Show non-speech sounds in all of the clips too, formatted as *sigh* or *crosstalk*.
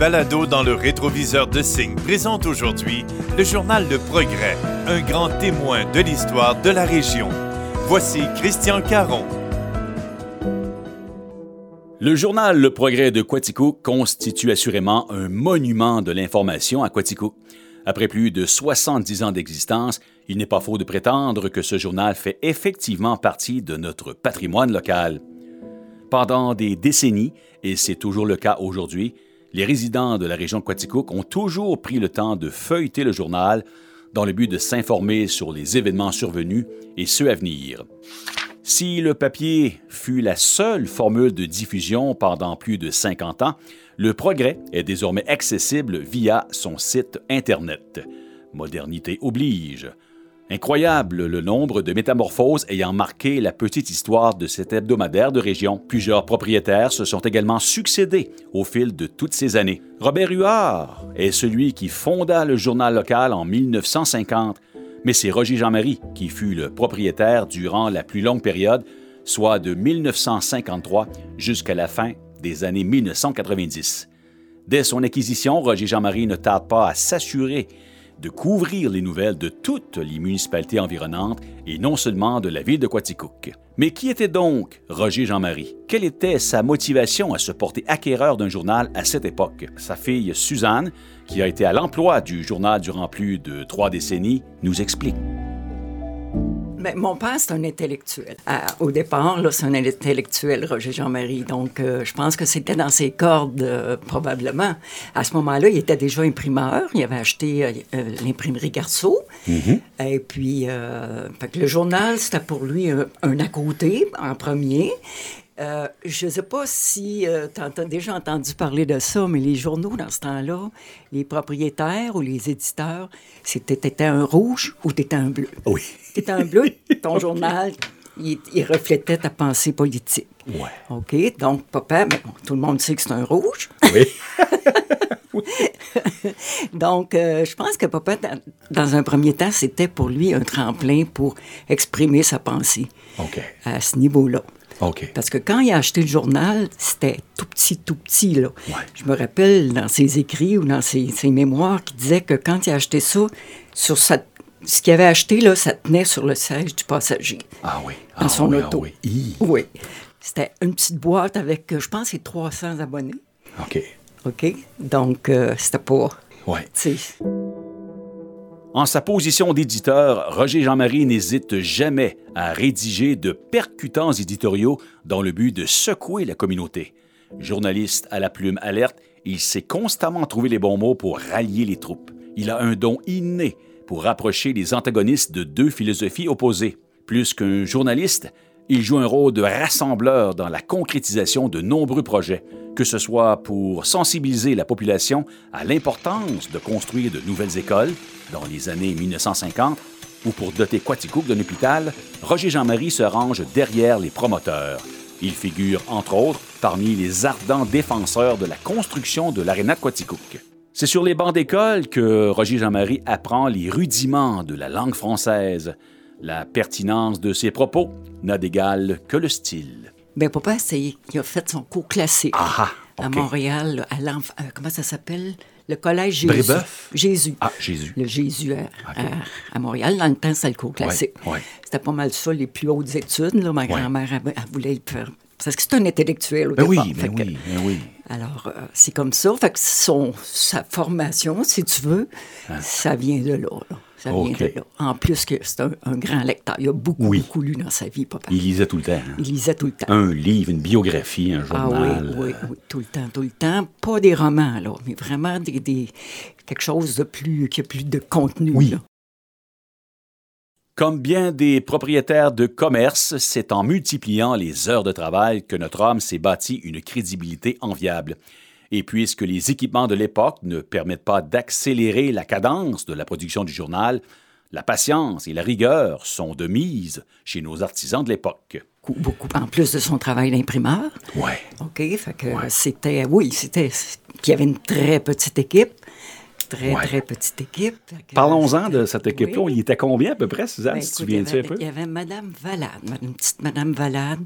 balado dans le rétroviseur de Signe présente aujourd'hui le journal Le Progrès, un grand témoin de l'histoire de la région. Voici Christian Caron. Le journal Le Progrès de Quaticook constitue assurément un monument de l'information à Quaticook. Après plus de 70 ans d'existence, il n'est pas faux de prétendre que ce journal fait effectivement partie de notre patrimoine local. Pendant des décennies, et c'est toujours le cas aujourd'hui, les résidents de la région Quaticook ont toujours pris le temps de feuilleter le journal dans le but de s'informer sur les événements survenus et ceux à venir. Si le papier fut la seule formule de diffusion pendant plus de 50 ans, le progrès est désormais accessible via son site Internet. Modernité oblige. Incroyable le nombre de métamorphoses ayant marqué la petite histoire de cet hebdomadaire de région. Plusieurs propriétaires se sont également succédés au fil de toutes ces années. Robert Huard est celui qui fonda le journal local en 1950, mais c'est Roger Jean-Marie qui fut le propriétaire durant la plus longue période, soit de 1953 jusqu'à la fin des années 1990. Dès son acquisition, Roger Jean-Marie ne tarde pas à s'assurer de couvrir les nouvelles de toutes les municipalités environnantes et non seulement de la ville de Quaticook. Mais qui était donc Roger Jean-Marie? Quelle était sa motivation à se porter acquéreur d'un journal à cette époque? Sa fille Suzanne, qui a été à l'emploi du journal durant plus de trois décennies, nous explique. Mais mon père, c'est un intellectuel. au départ, c'est un intellectuel, Roger Jean-Marie. Donc, euh, je pense que c'était dans ses cordes, euh, probablement. À ce moment-là, il était déjà imprimeur. Il avait acheté euh, l'imprimerie Garceau. Mm-hmm. Et puis, le journal, c'était pour lui un, un, à côté, en premier. Euh, je ne sais pas si euh, tu as déjà entendu parler de ça, mais les journaux, dans ce temps-là, les propriétaires ou les éditeurs, c'était un rouge ou t'étais un bleu? Oui. T'étais un bleu, ton *laughs* journal, il, reflétait ta pensée politique. Ouais. OK? Donc, papa, tout le monde sait que c'est un rouge. Oui. *laughs* Donc, euh, je pense que papa, dans un premier temps, c'était pour lui un tremplin pour exprimer sa pensée OK. à ce niveau-là. Parce que quand il a acheté le journal, c'était tout petit, tout petit. Là. Je me rappelle dans ses écrits ou dans ses, mémoires qu'il disait que quand il a acheté ça, sur ce qu'il avait acheté, là, ça tenait sur le siège du passager. Ah oui. Dans ah son oui, auto. Ah oui. oui. C'était une petite boîte avec, je pense, 300 abonnés. OK. OK? Donc, euh, c'était pas. Oui. En sa position d'éditeur, Roger Jean-Marie n'hésite jamais à rédiger de percutants éditoriaux dans le but de secouer la communauté. Journaliste à la plume alerte, il sait constamment trouver les bons mots pour rallier les troupes. Il a un don inné pour rapprocher les antagonistes de deux philosophies opposées. Plus qu'un journaliste, il joue un rôle de rassembleur dans la concrétisation de nombreux projets, que ce soit pour sensibiliser la population à l'importance de construire de nouvelles écoles dans les années 1950 ou pour doter Quaticook d'un hôpital, Roger Jean-Marie se range derrière les promoteurs. Il figure, entre autres, parmi les ardents défenseurs de la construction de l'aréna de Quaticook. C'est sur les bancs d'école que Roger Jean-Marie apprend les rudiments de la langue française, la pertinence de ses propos n'a d'égal que le style. Bien, papa, il a fait son cours classique ah, à Montréal, à euh, comment ça s'appelle? Le collège Jésus. Brébeuf? Jésus. Ah, Jésus. Le Jésus à, Montréal. Dans le temps, c'était le cours classique. C'était pas mal ça, les plus hautes études. Là. Ma grand-mère, elle, voulait le faire. Parce que c'est un intellectuel au ben départ. Oui, ben oui, ben oui. Alors, euh, c'est comme ça. Fait que son, sa formation, si tu veux, hein. ça vient de là. Ça vient de là. En plus que c'est un, grand lecteur. Il a beaucoup, beaucoup lu dans sa vie, papa. Il lisait tout le temps. Hein. Il lisait tout le temps. Un livre, une biographie, un journal. Ah oui, oui, oui, tout le temps, tout le temps. Pas des romans, là, mais vraiment des, des quelque chose de plus, qui a plus de contenu. Oui. Comme bien des propriétaires de commerce, c'est en multipliant les heures de travail que notre homme s'est bâti une crédibilité enviable. Et puisque les équipements de l'époque ne permettent pas d'accélérer la cadence de la production du journal, la patience et la rigueur sont de mise chez nos artisans de l'époque. Beaucoup, en plus de son travail d'imprimeur. Oui. OK, fait que c'était, oui, c'était, qu'il y avait une très petite équipe très, très petite équipe. Parlons-en de cette équipe-là. Il était combien à peu près, Suzanne, ben, si tu viens un peu? Il y avait Mme Valade, une petite Mme Valade,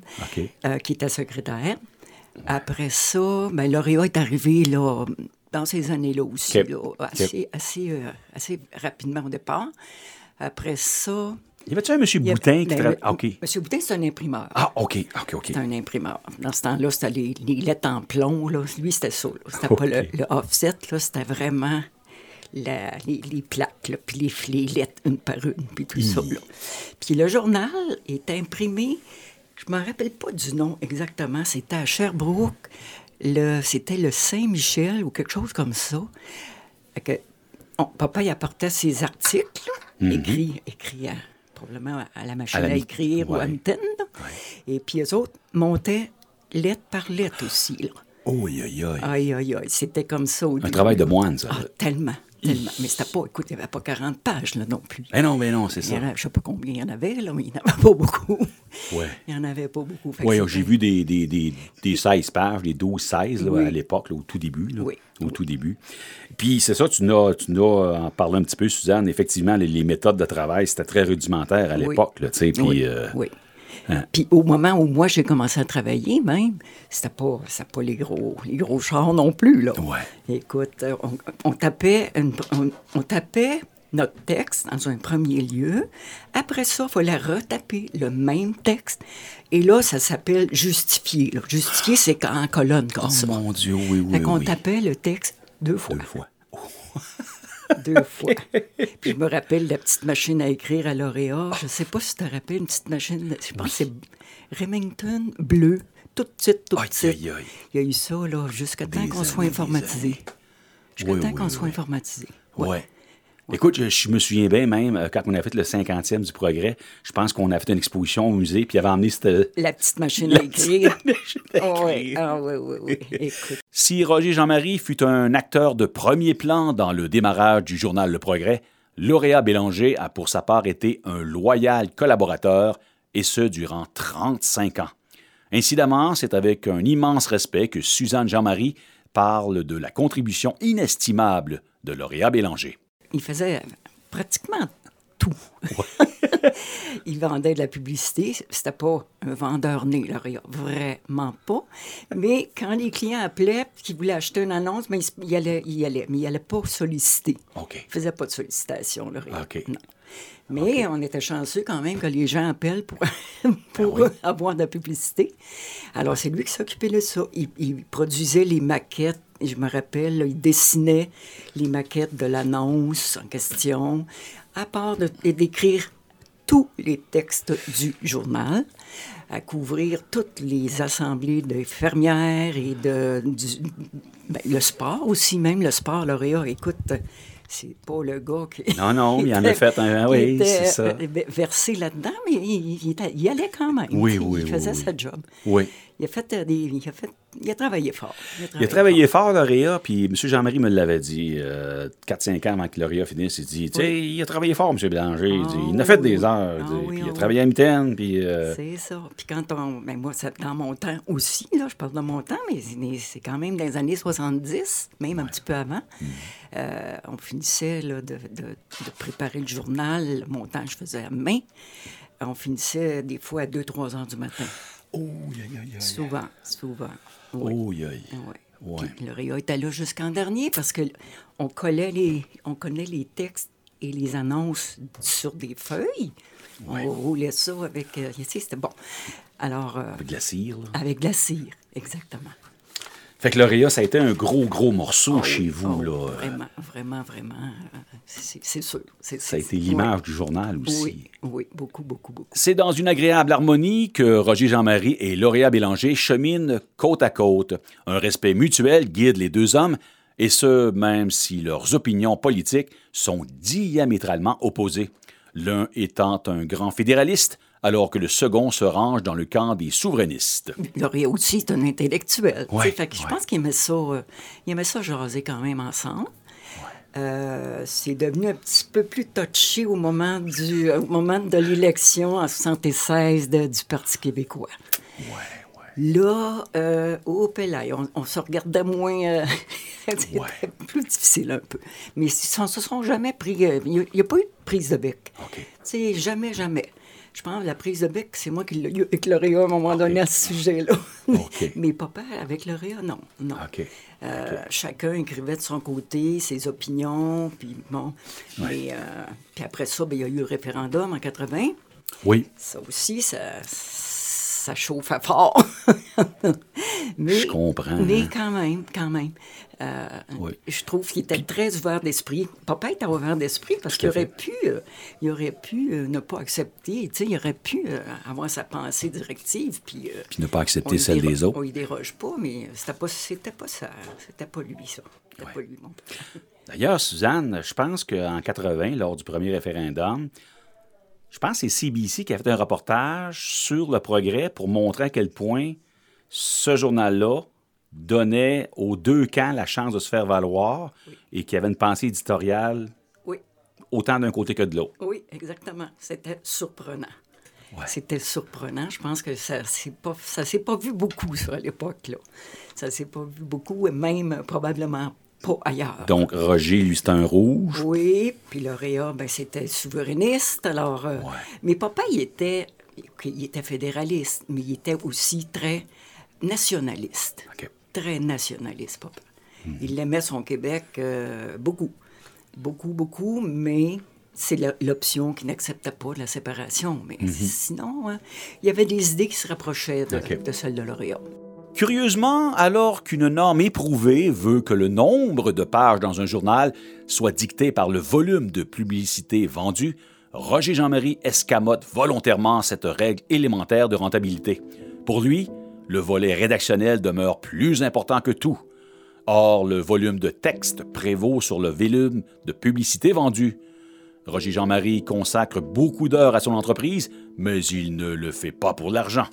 euh, qui était secrétaire. Après ça, ben, Lauréat est arrivé là, dans ces années-là aussi, là, assez, assez, euh, assez rapidement au départ. Après ça... Y avait-tu un il a- Boutin qui ben, travaillait? Ah, OK. Monsieur Boutin, c'est un imprimeur. Ah, OK, OK, OK. C'était un imprimeur. Dans ce temps-là, c'était les, les lettres en plomb. Là. Lui, c'était ça. C'était pas le, le offset. C'était vraiment la- les, les plaques, là, puis les, les lettres une par une, puis tout ça. là. Puis le journal est imprimé, je me rappelle pas du nom exactement, c'était à Sherbrooke. C'était le Saint-Michel ou quelque chose comme ça. Que, on- papa, il apportait ses articles, là, écrits, écrits à- probablement à la machine. À la écrire ou à ouais. là. Et puis les autres montaient lettre par lettre aussi. Là. Oh, aïe, aïe, aïe. Aïe, aïe, aïe. C'était comme ça au Un début. travail de moine, ça. Ah, tellement, tellement. Mais c'était pas, écoute, il n'y avait pas 40 pages là, non plus. Eh non, mais non, c'est Il y ça. en a- je sais pas combien il y en avait, là, mais il n'y en avait pas beaucoup. Ouais. Il n'y en avait pas beaucoup. Oui, j'ai vu des, des, des, des 16 pages, des 12-16 là, Oui. à l'époque, au tout début. là, Oui. Au tout début. Puis c'est ça, tu n'as, tu n'as en parlé un petit peu, Suzanne, effectivement, les, les méthodes de travail, c'était très rudimentaire à l'époque. là, Puis, oui, euh, oui. Puis au moment où moi j'ai commencé à travailler, même, c'était pas, c'était pas les gros, les gros chars non plus là. Ouais. Écoute, euh, on, on tapait, une- on, on tapait notre texte dans un premier lieu. Après ça, il fallait retaper le même texte. Et là, ça s'appelle justifier. là. Justifier, c'est en colonne comme Oh ça. mon Dieu, oui, oui, Fait qu'on oui. tapait le texte deux fois. Deux fois. *laughs* Deux fois. Puis je me rappelle la petite machine à écrire à lauréat. Je sais pas si tu te rappelles une petite machine. Je pense que c'est Remington bleu. Petite, toute Aïe, petite. aïe, aïe. Il y a eu ça, là, jusqu'à temps qu'on soit informatisé. Jusqu'à Oui, temps oui, qu'on soit informatisé. Ouais. Écoute, je, je me souviens bien même, euh, quand on a fait le 50e du progrès, je pense qu'on a fait une exposition au musée, puis il avait emmené cette... La petite machine à écrire. *laughs* à Oui, écrire. ah, oui, oui, oui. *laughs* Écoute. Si Roger Jean-Marie fut un acteur de premier plan dans le démarrage du journal Le Progrès, Lauréat Bélanger a pour sa part été un loyal collaborateur, et ce durant 35 ans. Incidemment, c'est avec un immense respect que Suzanne Jean-Marie parle de la contribution inestimable de Lauréat Bélanger. Il faisait pratiquement tout. *laughs* il vendait de la publicité. C'était pas un vendeur né, Lauréat. Vraiment pas. Mais quand les clients appelaient et qu'ils voulaient acheter une annonce, mais il, il allait, il allait, mais il allait pas solliciter. OK. Il faisait pas de sollicitation, Lauréat. OK. Non. Mais on était chanceux quand même que les gens appellent pour, *laughs* pour Ben avoir de la publicité. Alors, c'est lui qui s'occupait de ça. Il, il produisait les maquettes. Je me rappelle, là, il dessinait les maquettes de l'annonce en question, à part de- d'écrire tous les textes du journal, à couvrir toutes les assemblées de fermières et de, du, ben, le sport aussi, même le sport lauréat. Écoute, c'est pas le gars qui... Non, non, il en a fait un- qui oui, c'est ça. euh, versé là-dedans, mais il, il était- il allait quand même. Oui, oui, Il faisait oui. sa job. Oui. Il a fait euh, des... Il a, fait, il a travaillé fort. Il a travaillé fort, Lauréat, puis M. Jean-Marie me l'avait dit euh, 4-5 ans avant que Lauréat finisse. Il dit, tu sais, il a travaillé fort, M. Bélanger. Il, dit, il en a fait des heures. Ah il dit, oui, puis il a ah travaillé à puis... euh, C'est ça. Puis quand on. Ben moi, c'est dans mon temps aussi, là, je parle de mon temps, mais c'est- quand même dans les années 70, même un petit peu avant. Mm. Euh, on finissait là, de, de- de préparer le journal. Mon temps, je faisais à main. On finissait des fois à 2-3 heures du matin. Oh, aïe, aïe, aïe. Souvent, souvent. Oui. Oh. Ouais. Puis le Réa était là jusqu'en dernier parce que on collait les, on connaît les textes et les annonces sur des feuilles. On roulait ça avec, euh, c'était bon. Alors, euh, Avec de la cire, là. avec de la cire, exactement. Fait que Lauréat, ça a été un gros, gros morceau chez vous, Oh, là. Vraiment, vraiment, vraiment. euh, C'est sûr. Ça a été l'image du journal aussi. oui, oui, beaucoup, beaucoup, beaucoup. C'est dans une agréable harmonie que Roger Jean-Marie et Lauréat Bélanger cheminent côte à côte. Un respect mutuel guide les deux hommes, et ce, même si leurs opinions politiques sont diamétralement opposées. L'un étant un grand fédéraliste, alors que le second se range dans le camp des souverainistes. *laughs* Lauréat aussi est un intellectuel. tu Ouais, sais, fait que je ouais. pense qu'il aimait ça, euh, il aimait ça jaser quand même ensemble. Euh, c'est devenu un petit peu plus touché au moment, du, au moment de l'élection en 76 de- du Parti québécois. Là, euh, au Pelay, on, on se regardait moins. euh, *laughs* C'était Ouais. plus difficile un peu. Mais ils ne se sont jamais pris. euh, Il n'y a, pas eu de prise de bec. OK. Tu sais, jamais, jamais. Je pense que la prise de bec, c'est moi qui l'ai eu avec l'Oréa à un moment donné à ce sujet-là. *laughs* Mais papa, avec l'Oréa, non. non. Euh, Chacun écrivait de son côté ses opinions, puis bon. Mais, euh, puis après ça, ben, il y a eu le référendum en 80. Oui. Ça aussi, ça, ça chauffait fort. *laughs* mais, Je comprends. Mais quand même, quand même. euh, Oui. Je trouve qu'il était très ouvert d'esprit. Papa était ouvert d'esprit parce qu'il aurait euh, il aurait pu euh, ne pas accepter. Il aurait pu avoir sa pensée directive. Puis, Puis ne pas accepter celle des autres. On y déroge pas, mais c'était pas, c'était pas ça. C'était pas lui, ça. C'était pas lui. D'ailleurs, Suzanne, je pense qu'en 80, lors du premier référendum, je pense que c'est CBC qui a fait un reportage sur le progrès pour montrer à quel point ce journal-là donnait aux deux camps la chance de se faire valoir et qu'il y avait une pensée éditoriale Oui. autant d'un côté que de l'autre. Oui, exactement. C'était surprenant. Ouais. C'était surprenant. Je pense que ça s'est pas, ça s'est pas vu beaucoup, ça, à l'époque, là. Ça s'est pas vu beaucoup, et même probablement pas ailleurs. Donc, Roger, lui, c'est un rouge. Oui, puis l'Oréa, ben, c'était souverainiste. Alors, euh, mais papa, il était, il était fédéraliste, mais il était aussi très nationaliste. Très nationaliste, papa. Hmm. Il aimait son Québec euh, beaucoup. Beaucoup, beaucoup, mais c'est l'option qui n'acceptait pas la séparation. Mais sinon, hein, il y avait des idées qui se rapprochaient de, de celles de l'Oréa. Curieusement, alors qu'une norme éprouvée veut que le nombre de pages dans un journal soit dicté par le volume de publicité vendue, Roger Jean-Marie escamote volontairement cette règle élémentaire de rentabilité. Pour lui, le volet rédactionnel demeure plus important que tout. Or, le volume de texte prévaut sur le volume de publicité vendue. Roger Jean-Marie consacre beaucoup d'heures à son entreprise, mais il ne le fait pas pour l'argent.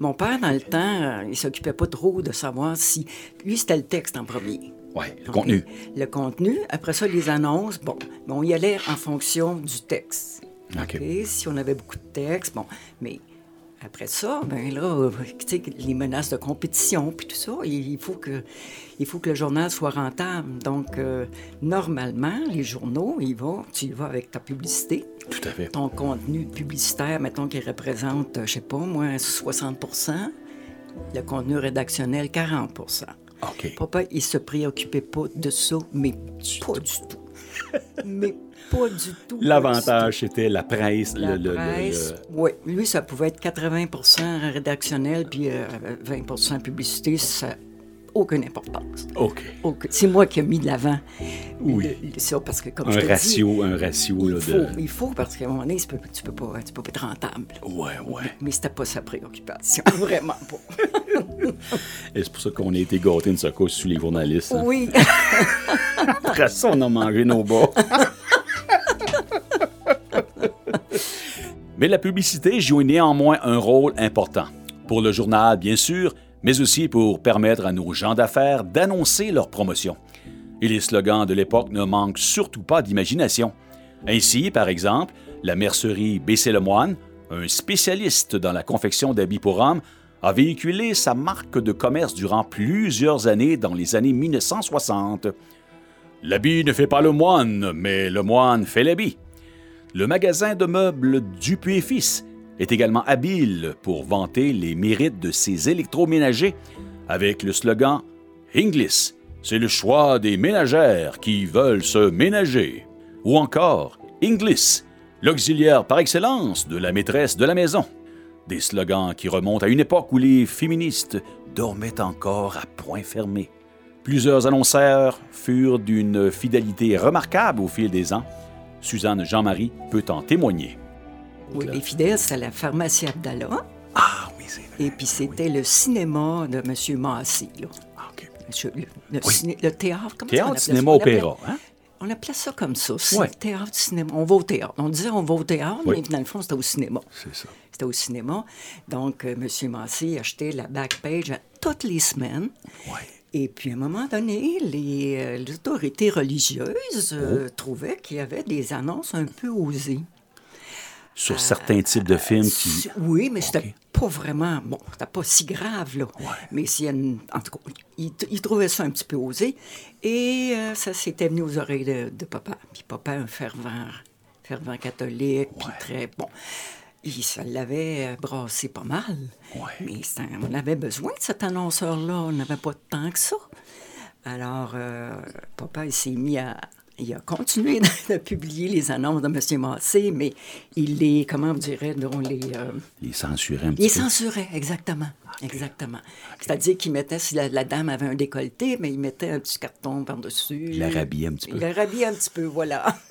Mon père, dans le temps, euh, il s'occupait pas trop de savoir si... Lui, c'était le texte en premier. Ouais, le contenu. Le contenu. Après ça, les annonces. Bon, on y allait en fonction du texte. OK. Si on avait beaucoup de texte, bon. Mais après ça, ben là, tu sais, les menaces de compétition, puis tout ça, il faut que, il faut que le journal soit rentable. Donc, euh, normalement, les journaux, ils vont, tu y vas avec ta publicité, Tout à fait. ton contenu publicitaire, mettons, qui représente, euh, je sais pas, moi, 60% le contenu rédactionnel, 40% OK. Papa, il se préoccupait pas de ça, mais pas du tout. *laughs* mais pas du tout. L'avantage, c'était la presse. La le, oui. Lui, ça pouvait être 80% rédactionnel, puis euh, 20% publicité, ça n'a aucune importance. OK. C'est moi qui ai mis de l'avant Oui. le- le- ça, parce que comme Un je te ratio, dis, un ratio il là, faut, de. il faut, parce qu'à un moment donné, tu peux, tu peux pas, tu peux pas être rentable. Ouais, ouais. Mais c'était pas sa préoccupation, *laughs* vraiment pas. Et c'est pour ça qu'on a été gâtés une secousse sous les journalistes. hein. Oui. *laughs* Après ça, on a mangé nos bas. *laughs* Mais la publicité joue néanmoins un rôle important. Pour le journal, bien sûr, mais aussi pour permettre à nos gens d'affaires d'annoncer leur promotion. Et les slogans de l'époque ne manquent surtout pas d'imagination. Ainsi, par exemple, la mercerie Baissé le Moine, un spécialiste dans la confection d'habits pour hommes, a véhiculé sa marque de commerce durant plusieurs années dans les années 1960. L'habit ne fait pas le moine, mais le moine fait l'habit. Le magasin de meubles Dupuis Fils est également habile pour vanter les mérites de ses électroménagers avec le slogan Inglis, c'est le choix des ménagères qui veulent se ménager. Ou encore Inglis, l'auxiliaire par excellence de la maîtresse de la maison. Des slogans qui remontent à une époque où les féministes dormaient encore à point fermé. Plusieurs annonceurs furent d'une fidélité remarquable au fil des ans. Suzanne Jean-Marie peut en témoigner. Oui, les fidèles, c'est la pharmacie Abdallah. Ah oui, c'est vrai. Et puis c'était le cinéma de M. Massé. Là. Ah, OK. Monsieur- le, le ciné- le théâtre, comment Théâtre, on appelait ça? cinéma, On appelait- opéra. Hein? On appelait ça comme ça. C'est Ouais. théâtre, cinéma. On va au théâtre. On disait on va au théâtre, Oui. mais dans le fond, c'était au cinéma. C'est ça. C'était au cinéma. Donc, euh, M. Massé achetait la backpage à toutes les semaines. Ouais. Et puis, à un moment donné, les, euh, les autorités religieuses euh, Oh. trouvaient qu'il y avait des annonces un peu osées. Sur certains types de films qui. Oui, mais c'était OK. pas vraiment. Bon, c'était pas si grave, là. Mais s'il y a une- En tout cas, il, il trouvait ça un petit peu osé. Et euh, ça s'était venu aux oreilles de, de papa. Puis papa, un fervent, fervent catholique, puis très. Bon. Il- ça l'avait brassé pas mal. Ouais. Mais on avait besoin de cet annonceur-là. On n'avait pas de temps que ça. Alors, euh, papa, il s'est mis à. Il a continué de, *laughs* de publier les annonces de M. Massé, mais il les, comment on dirait, dont les, euh, Les censurer un il petit les peu. censurait, exactement. Exactement. C'est-à-dire qu'il mettait, si la, la dame avait un décolleté, mais il mettait un petit carton par-dessus. Il la rhabillait un petit peu. Il la rhabillait un petit peu, voilà. *laughs*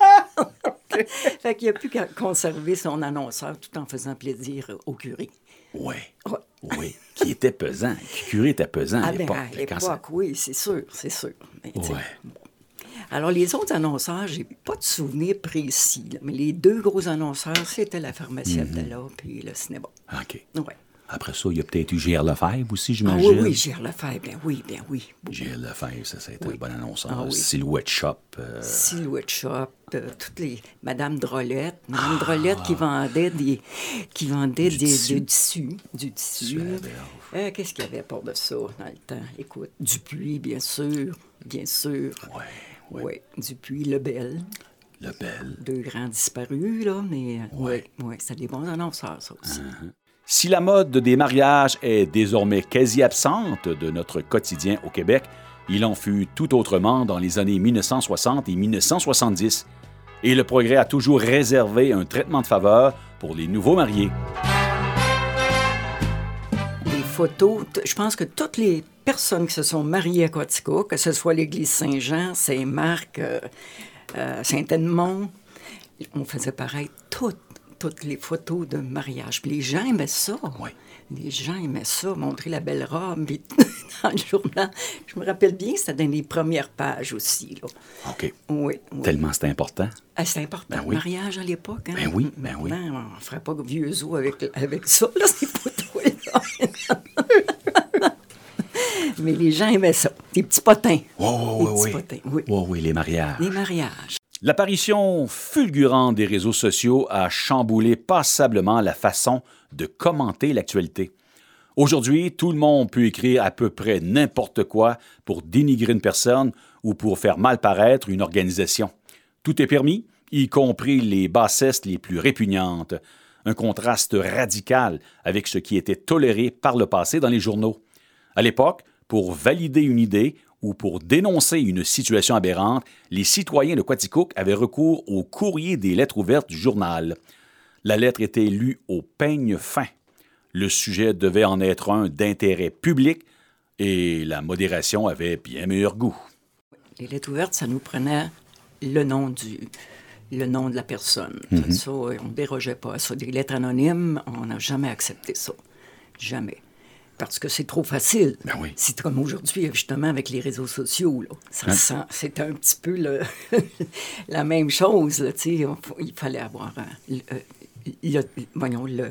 *laughs* fait qu'il a pu qu'à conserver son annonceur tout en faisant plaisir au curé. Oui. Ouais. Oui. Qui était pesant. Qui curé était pesant à Ah ben, l'époque. à l'époque, ça- oui, c'est sûr, c'est sûr. Mais, Ouais. Alors, les autres annonceurs, j'ai pas de souvenir précis, là, mais les deux gros annonceurs, c'était la pharmacie Mhm. Abdallah puis le cinéma. OK. Ouais. Après ça, il y a peut-être eu Gérard Lefebvre aussi, Ah j'imagine. oui, oui, Gérard Lefebvre, bien oui, bien oui. Gérard Lefebvre, ça, ça a été Oui. un bon annonceur. Ah oui. Silhouette Shop. euh, Silhouette Shop, euh, toutes les Madame Drolette, Madame Ah. Drolette qui vendait des qui vendait Du des tissu. du tissu, du. Euh, Qu'est-ce qu'il y avait pour de ça dans le temps? Écoute, Dupuis, bien sûr, bien sûr. Ouais, Oui, ouais. Dupuis, Lebel, Le Bel. deux grands disparus là, mais oui, Ouais. ouais, c'était des bons annonceurs ça aussi. Si la mode des mariages est désormais quasi absente de notre quotidien au Québec, il en fut tout autrement dans les années 1960 et 1970. Et le progrès a toujours réservé un traitement de faveur pour les nouveaux mariés. Les photos, je pense que toutes les personnes qui se sont mariées à Quatico, que ce soit l'église Saint-Jean, Saint-Marc, euh, euh, Saint-Edmond, on faisait pareil toutes, toutes les photos de mariage. Puis les gens aimaient ça. Oui. Les gens aimaient ça, montrer la belle robe puis dans le journal. Je me rappelle bien, c'était dans les premières pages aussi. Là. OK. Oui, oui. Tellement c'est important. Ah, c'est important, Ben le oui. mariage à l'époque. Hein? Ben oui, ben oui. Maintenant, on ne ferait pas vieux os avec, avec ça, là, ces photos-là. *laughs* Mais les gens aimaient ça. Des petits potins. Oui, oui, oui, petits oui. potins, oui. Oui, oui, les mariages. Les mariages. L'apparition fulgurante des réseaux sociaux a chamboulé passablement la façon de commenter l'actualité. Aujourd'hui, tout le monde peut écrire à peu près n'importe quoi pour dénigrer une personne ou pour faire mal paraître une organisation. Tout est permis, y compris les bassesses les plus répugnantes. Un contraste radical avec ce qui était toléré par le passé dans les journaux. À l'époque, pour valider une idée ou pour dénoncer une situation aberrante, les citoyens de Quaticook avaient recours au courrier des lettres ouvertes du journal. La lettre était lue au peigne fin. Le sujet devait en être un d'intérêt public et la modération avait bien meilleur goût. Les lettres ouvertes, ça nous prenait le nom du le nom de la personne. Mhm. Ça, on ne dérogeait pas à ça. Des lettres anonymes, on n'a jamais accepté ça. Jamais. Parce que c'est trop facile. Ben oui. C'est comme aujourd'hui, justement, avec les réseaux sociaux. là. Ça Hein? c'est un petit peu le- *laughs* la même chose. là, il fallait avoir euh, le, le- voyons, le,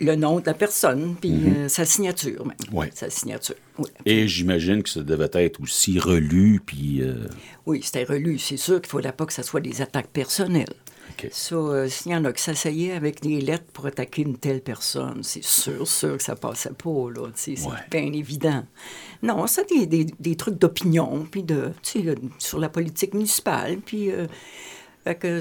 le nom de la personne, puis euh, sa signature même. Mhm. Sa signature. Oui. Et j'imagine que ça devait être aussi relu, puis... euh, Oui, c'était relu. C'est sûr qu'il ne faudrait pas que ce soit des attaques personnelles. OK. Ça, euh, s'il y en a qui s'asseyaient avec des lettres pour attaquer une telle personne, c'est sûr, sûr que ça passait pas, là. C'est Ouais. bien évident. Non, c'est des, des, des trucs d'opinion, puis de, tu sais, là, sur la politique municipale, puis... euh,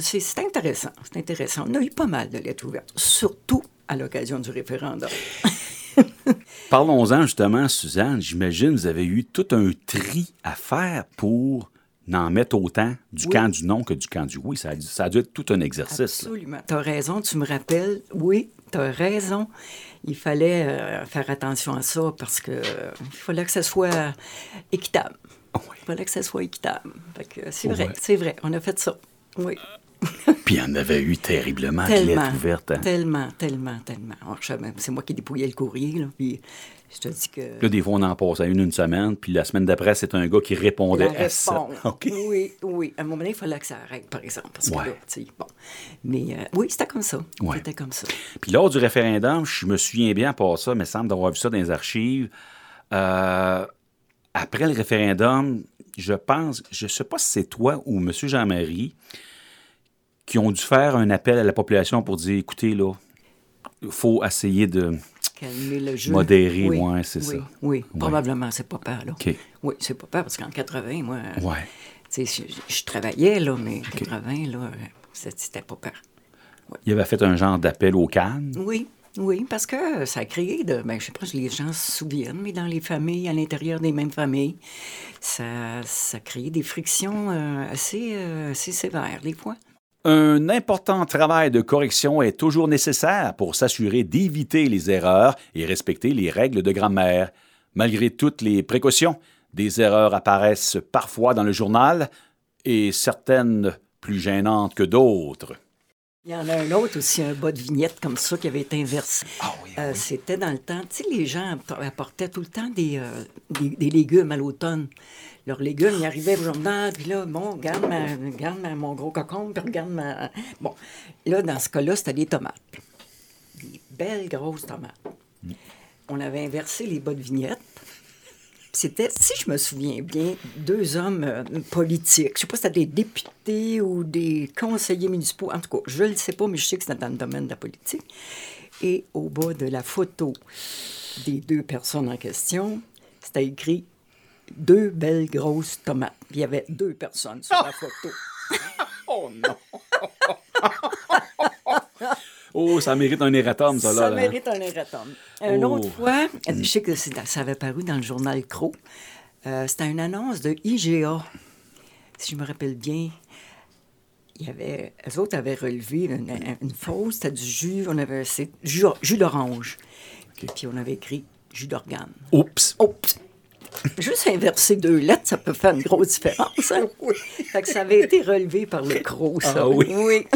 c'est intéressant, c'est intéressant. On a eu pas mal de lettres ouvertes, surtout à l'occasion du référendum. *laughs* Parlons-en justement, Suzanne. J'imagine que vous avez eu tout un tri à faire pour n'en mettre autant du Oui. camp du non que du camp du oui. Ça a, dû- ça a dû être tout un exercice. Absolument. Tu as raison, tu me rappelles. Oui, tu as raison. Il fallait euh, faire attention à ça parce que euh, il fallait que ça soit équitable. Oui. Il fallait que ça soit équitable. C'est vrai, Ouais. c'est vrai. On a fait ça. Oui. *laughs* Puis il y en avait eu terriblement de Tellement. lettres ouvertes. hein. Tellement, tellement, tellement. Savais- c'est moi qui dépouillais le courrier, là. Puis je te dis que. Là, des fois, on en passe à une une semaine, puis la semaine d'après, c'est un gars qui répondait à ça. *laughs* Oui, oui. À un moment donné, il fallait que ça arrête, par exemple. Parce que là, tu sais, bon. Mais euh, oui, c'était comme ça. Ouais. C'était comme ça. Puis lors du référendum, je me souviens bien pas ça, mais il semble d'avoir vu ça dans les archives. Euh, après le référendum, je pense, je sais pas si c'est toi ou M. Jean-Marie qui ont dû faire un appel à la population pour dire, écoutez, là, il faut essayer de... Calmer le jeu. Modérer, oui, ouais, c'est oui, ça. Oui, Ouais. probablement, c'est pas peur, là. OK. Oui, c'est pas peur, parce qu'en 80, moi, Ouais. je, je travaillais, là, mais 80, là, c'était pas peur. Il avait fait un genre d'appel au Cannes. Oui, oui, parce que ça a créé de. Ben, je sais pas si les gens se souviennent, mais dans les familles, à l'intérieur des mêmes familles, ça, ça a créé des frictions euh, assez, euh, assez sévères, des fois. Un important travail de correction est toujours nécessaire pour s'assurer d'éviter les erreurs et respecter les règles de grammaire. Malgré toutes les précautions, des erreurs apparaissent parfois dans le journal et certaines plus gênantes que d'autres. Il y en a un autre aussi, un bas de vignette comme ça qui avait été inversé. Ah oui, Euh, C'était dans le temps, tu sais, les gens apportaient tout le temps des, euh, des, des légumes à l'automne. Leurs légumes, ils arrivaient au journal, puis là, bon, regarde, ma, regarde ma- mon gros cocon, puis regarde ma... Bon, là, dans ce cas-là, c'était des tomates. Des belles grosses tomates. On avait inversé les bas de vignette. C'était, si je me souviens bien, deux hommes euh, politiques. Je sais pas si c'était des députés ou des conseillers municipaux. En tout cas, je ne le sais pas, mais je sais que c'était dans le domaine de la politique. Et au bas de la photo des deux personnes en question, c'était écrit deux belles grosses tomates. Il y avait deux personnes sur la photo. *laughs* Oh non! oh, ça mérite un erratum, ça, là. Ça mérite un erratum. Une Oh. autre fois, je sais que ça avait paru dans le journal Cro. Euh, C'était une annonce de IGA. Si je me rappelle bien, il y avait, eux autres avaient relevé une, une fausse, c'était du jus, on avait, jus, jus d'orange. Puis on avait écrit jus d'organe. Oups! Oh! Juste inverser deux lettres, ça peut faire une grosse différence. Hein? *laughs* Fait que ça avait été relevé par le ça. Ah oui. oui.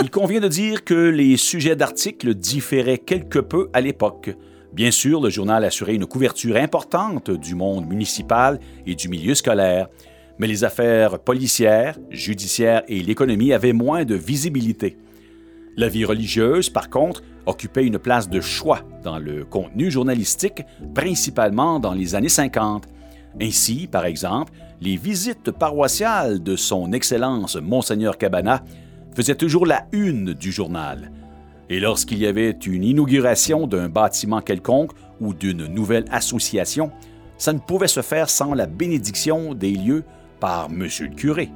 Il convient de dire que les sujets d'articles différaient quelque peu à l'époque. Bien sûr, le journal assurait une couverture importante du monde municipal et du milieu scolaire, mais les affaires policières, judiciaires et l'économie avaient moins de visibilité. La vie religieuse, par contre, occupait une place de choix dans le contenu journalistique, principalement dans les années 50. Ainsi, par exemple, les visites paroissiales de son Excellence Monseigneur Cabana faisaient toujours la une du journal. Et lorsqu'il y avait une inauguration d'un bâtiment quelconque ou d'une nouvelle association, ça ne pouvait se faire sans la bénédiction des lieux par Monsieur le curé.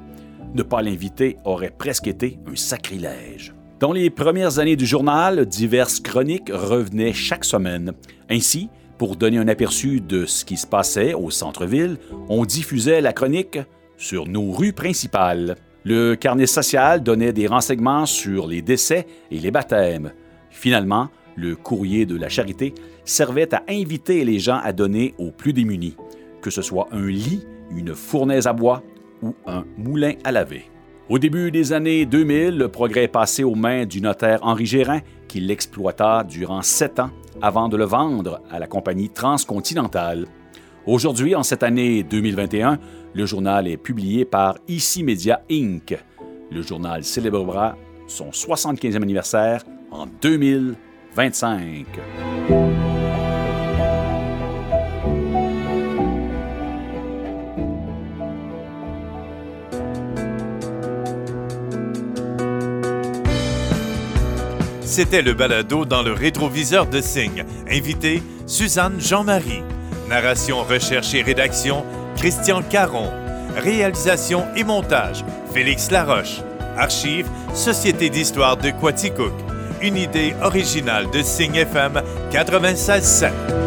Ne pas l'inviter aurait presque été un sacrilège. Dans les premières années du journal, diverses chroniques revenaient chaque semaine. Ainsi, pour donner un aperçu de ce qui se passait au centre-ville, on diffusait la chronique sur nos rues principales. Le carnet social donnait des renseignements sur les décès et les baptêmes. Finalement, le courrier de la charité servait à inviter les gens à donner aux plus démunis, que ce soit un lit, une fournaise à bois ou un moulin à laver. Au début des années 2000, le progrès est passé aux mains du notaire Henri Gérin, qui l'exploita durant sept ans avant de le vendre à la compagnie transcontinentale. Aujourd'hui, en cette année 2021, le journal est publié par ICI Media Inc. Le journal célébrera son 75e anniversaire en 2025. C'était le balado dans le rétroviseur de Signe. Invité, Suzanne Jean-Marie. Narration, recherche et rédaction, Christian Caron. Réalisation et montage, Félix Laroche. Archives, Société d'histoire de Quaticook. Une idée originale de Signe FM 96.7.